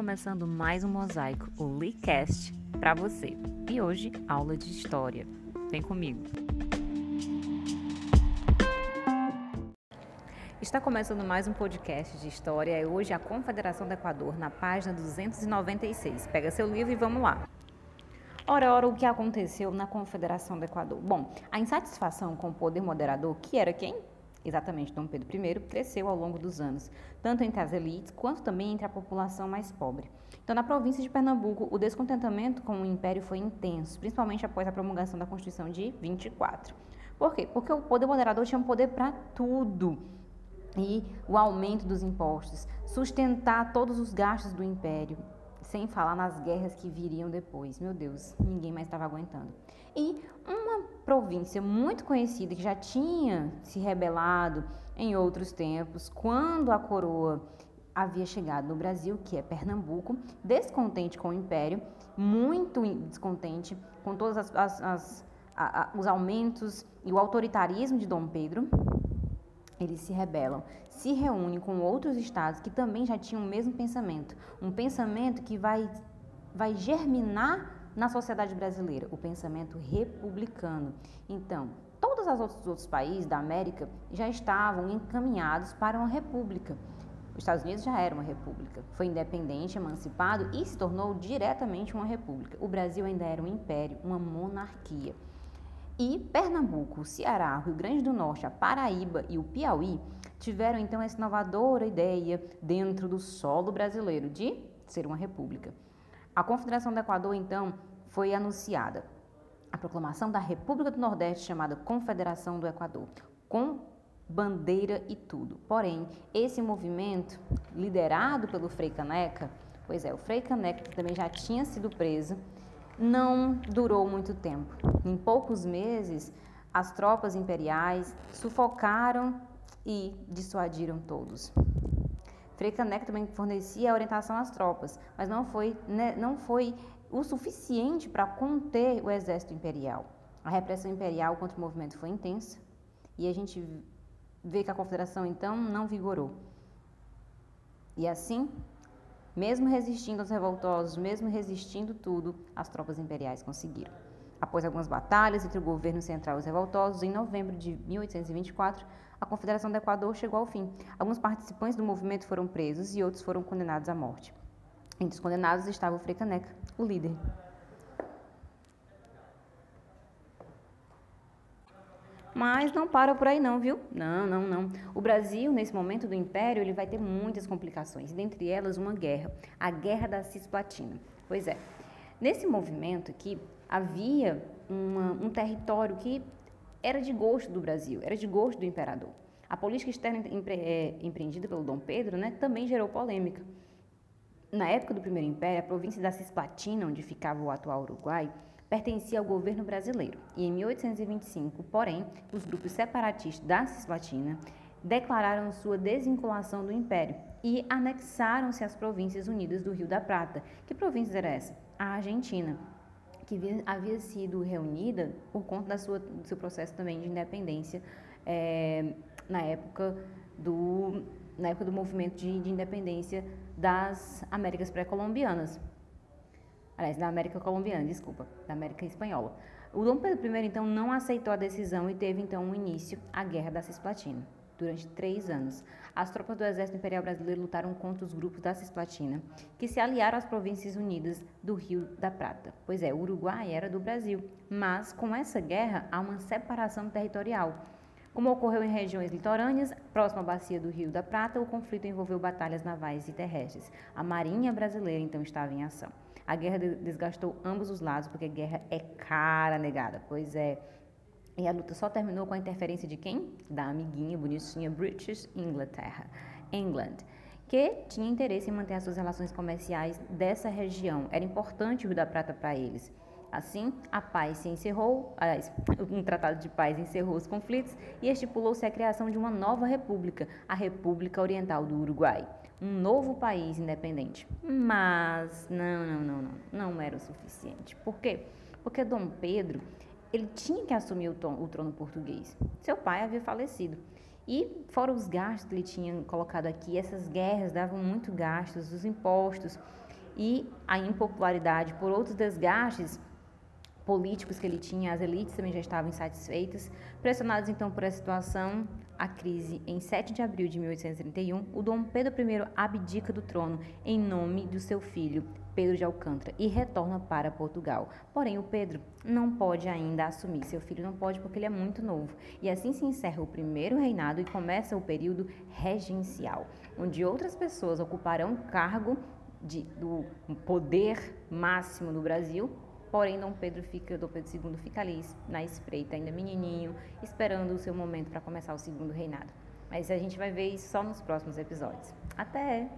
começando mais um mosaico, o LeeCast, para você. E hoje, aula de história. Vem comigo. Está começando mais um podcast de história. É hoje a Confederação do Equador, na página 296. Pega seu livro e vamos lá. Ora, ora, o que aconteceu na Confederação do Equador? Bom, a insatisfação com o poder moderador, que era quem? Exatamente Dom Pedro I, cresceu ao longo dos anos, tanto entre as elites quanto também entre a população mais pobre. Então, na província de Pernambuco, o descontentamento com o império foi intenso, principalmente após a promulgação da Constituição de 24. Por quê? Porque o poder moderador tinha poder para tudo. E o aumento dos impostos, sustentar todos os gastos do império, sem falar nas guerras que viriam depois. Meu Deus, ninguém mais estava aguentando. E uma província muito conhecida que já tinha se rebelado em outros tempos, quando a coroa havia chegado no Brasil, que é Pernambuco, descontente com o Império, muito descontente com todos as, as, as, os aumentos e o autoritarismo de Dom Pedro, eles se rebelam, se reúnem com outros estados que também já tinham o mesmo pensamento, um pensamento que vai, vai germinar na sociedade brasileira, o pensamento republicano. Então, todos os outros, outros países da América já estavam encaminhados para uma república. Os Estados Unidos já era uma república, foi independente, emancipado e se tornou diretamente uma república. O Brasil ainda era um império, uma monarquia. E Pernambuco, Ceará, Rio Grande do Norte, a Paraíba e o Piauí tiveram então essa inovadora ideia dentro do solo brasileiro de ser uma república. A Confederação do Equador, então, foi anunciada. A proclamação da República do Nordeste, chamada Confederação do Equador, com bandeira e tudo. Porém, esse movimento, liderado pelo Frei Caneca, pois é, o Frei Caneca, também já tinha sido preso, não durou muito tempo. Em poucos meses, as tropas imperiais sufocaram e dissuadiram todos. Frei Caneca também fornecia orientação às tropas, mas não foi, né, não foi o suficiente para conter o exército imperial. A repressão imperial contra o movimento foi intensa e a gente vê que a confederação então não vigorou. E assim, mesmo resistindo aos revoltosos, mesmo resistindo tudo, as tropas imperiais conseguiram. Após algumas batalhas entre o governo central e os revoltosos, em novembro de 1824, a Confederação do Equador chegou ao fim. Alguns participantes do movimento foram presos e outros foram condenados à morte. Entre os condenados estava o Frei Caneca, o líder. Mas não para por aí não, viu? Não, não, não. O Brasil, nesse momento do Império, ele vai ter muitas complicações, dentre elas uma guerra, a Guerra da Cisplatina. Pois é, nesse movimento aqui, havia uma, um território que era de gosto do Brasil, era de gosto do imperador. A política externa empre, é, empreendida pelo Dom Pedro né, também gerou polêmica. Na época do Primeiro Império, a província da Cisplatina, onde ficava o atual Uruguai, pertencia ao governo brasileiro. E em 1825, porém, os grupos separatistas da Cisplatina declararam sua desvinculação do Império e anexaram-se às Províncias Unidas do Rio da Prata. Que província era essa? A Argentina que havia sido reunida por conta sua, do seu processo também de independência é, na época do na época do movimento de, de independência das Américas pré-colombianas. Aliás, da América colombiana, desculpa, da América espanhola. O Dom Pedro I, então, não aceitou a decisão e teve, então, um início a Guerra da Cisplatina durante três anos. As tropas do Exército Imperial Brasileiro lutaram contra os grupos da Cisplatina, que se aliaram às Províncias Unidas do Rio da Prata. Pois é, o Uruguai era do Brasil, mas com essa guerra há uma separação territorial. Como ocorreu em regiões litorâneas, próxima à bacia do Rio da Prata, o conflito envolveu batalhas navais e terrestres. A Marinha Brasileira então estava em ação. A guerra desgastou ambos os lados, porque guerra é cara, negada. Pois é, e a luta só terminou com a interferência de quem? Da amiguinha bonitinha British Inglaterra, England, que tinha interesse em manter as suas relações comerciais dessa região. Era importante o Rio da Prata para eles. Assim, a paz se encerrou, um tratado de paz encerrou os conflitos e estipulou-se a criação de uma nova república, a República Oriental do Uruguai, um novo país independente. Mas não, não, não, não, não era o suficiente. Por quê? Porque Dom Pedro ele tinha que assumir o, trono, o trono português. Seu pai havia falecido. E fora os gastos que ele tinha colocado aqui, essas guerras davam muito gastos, os impostos. e a impopularidade por outros desgastes políticos que ele tinha, as elites também já estavam insatisfeitas. Pressionados então por essa situação, a crise, em 7 de abril de 1831, o Dom Pedro I abdica do trono em nome do seu filho, Pedro de Alcântara, e retorna para Portugal. Porém, o Pedro não pode ainda assumir, seu filho não pode porque ele é muito novo. E assim se encerra o primeiro reinado e começa o período regencial, onde outras pessoas ocuparão cargo de, do poder máximo no Brasil Porém, Dom Pedro fica, Dom Pedro II fica ali na espreita, ainda menininho, esperando o seu momento para começar o segundo reinado. Mas a gente vai ver isso só nos próximos episódios. Até!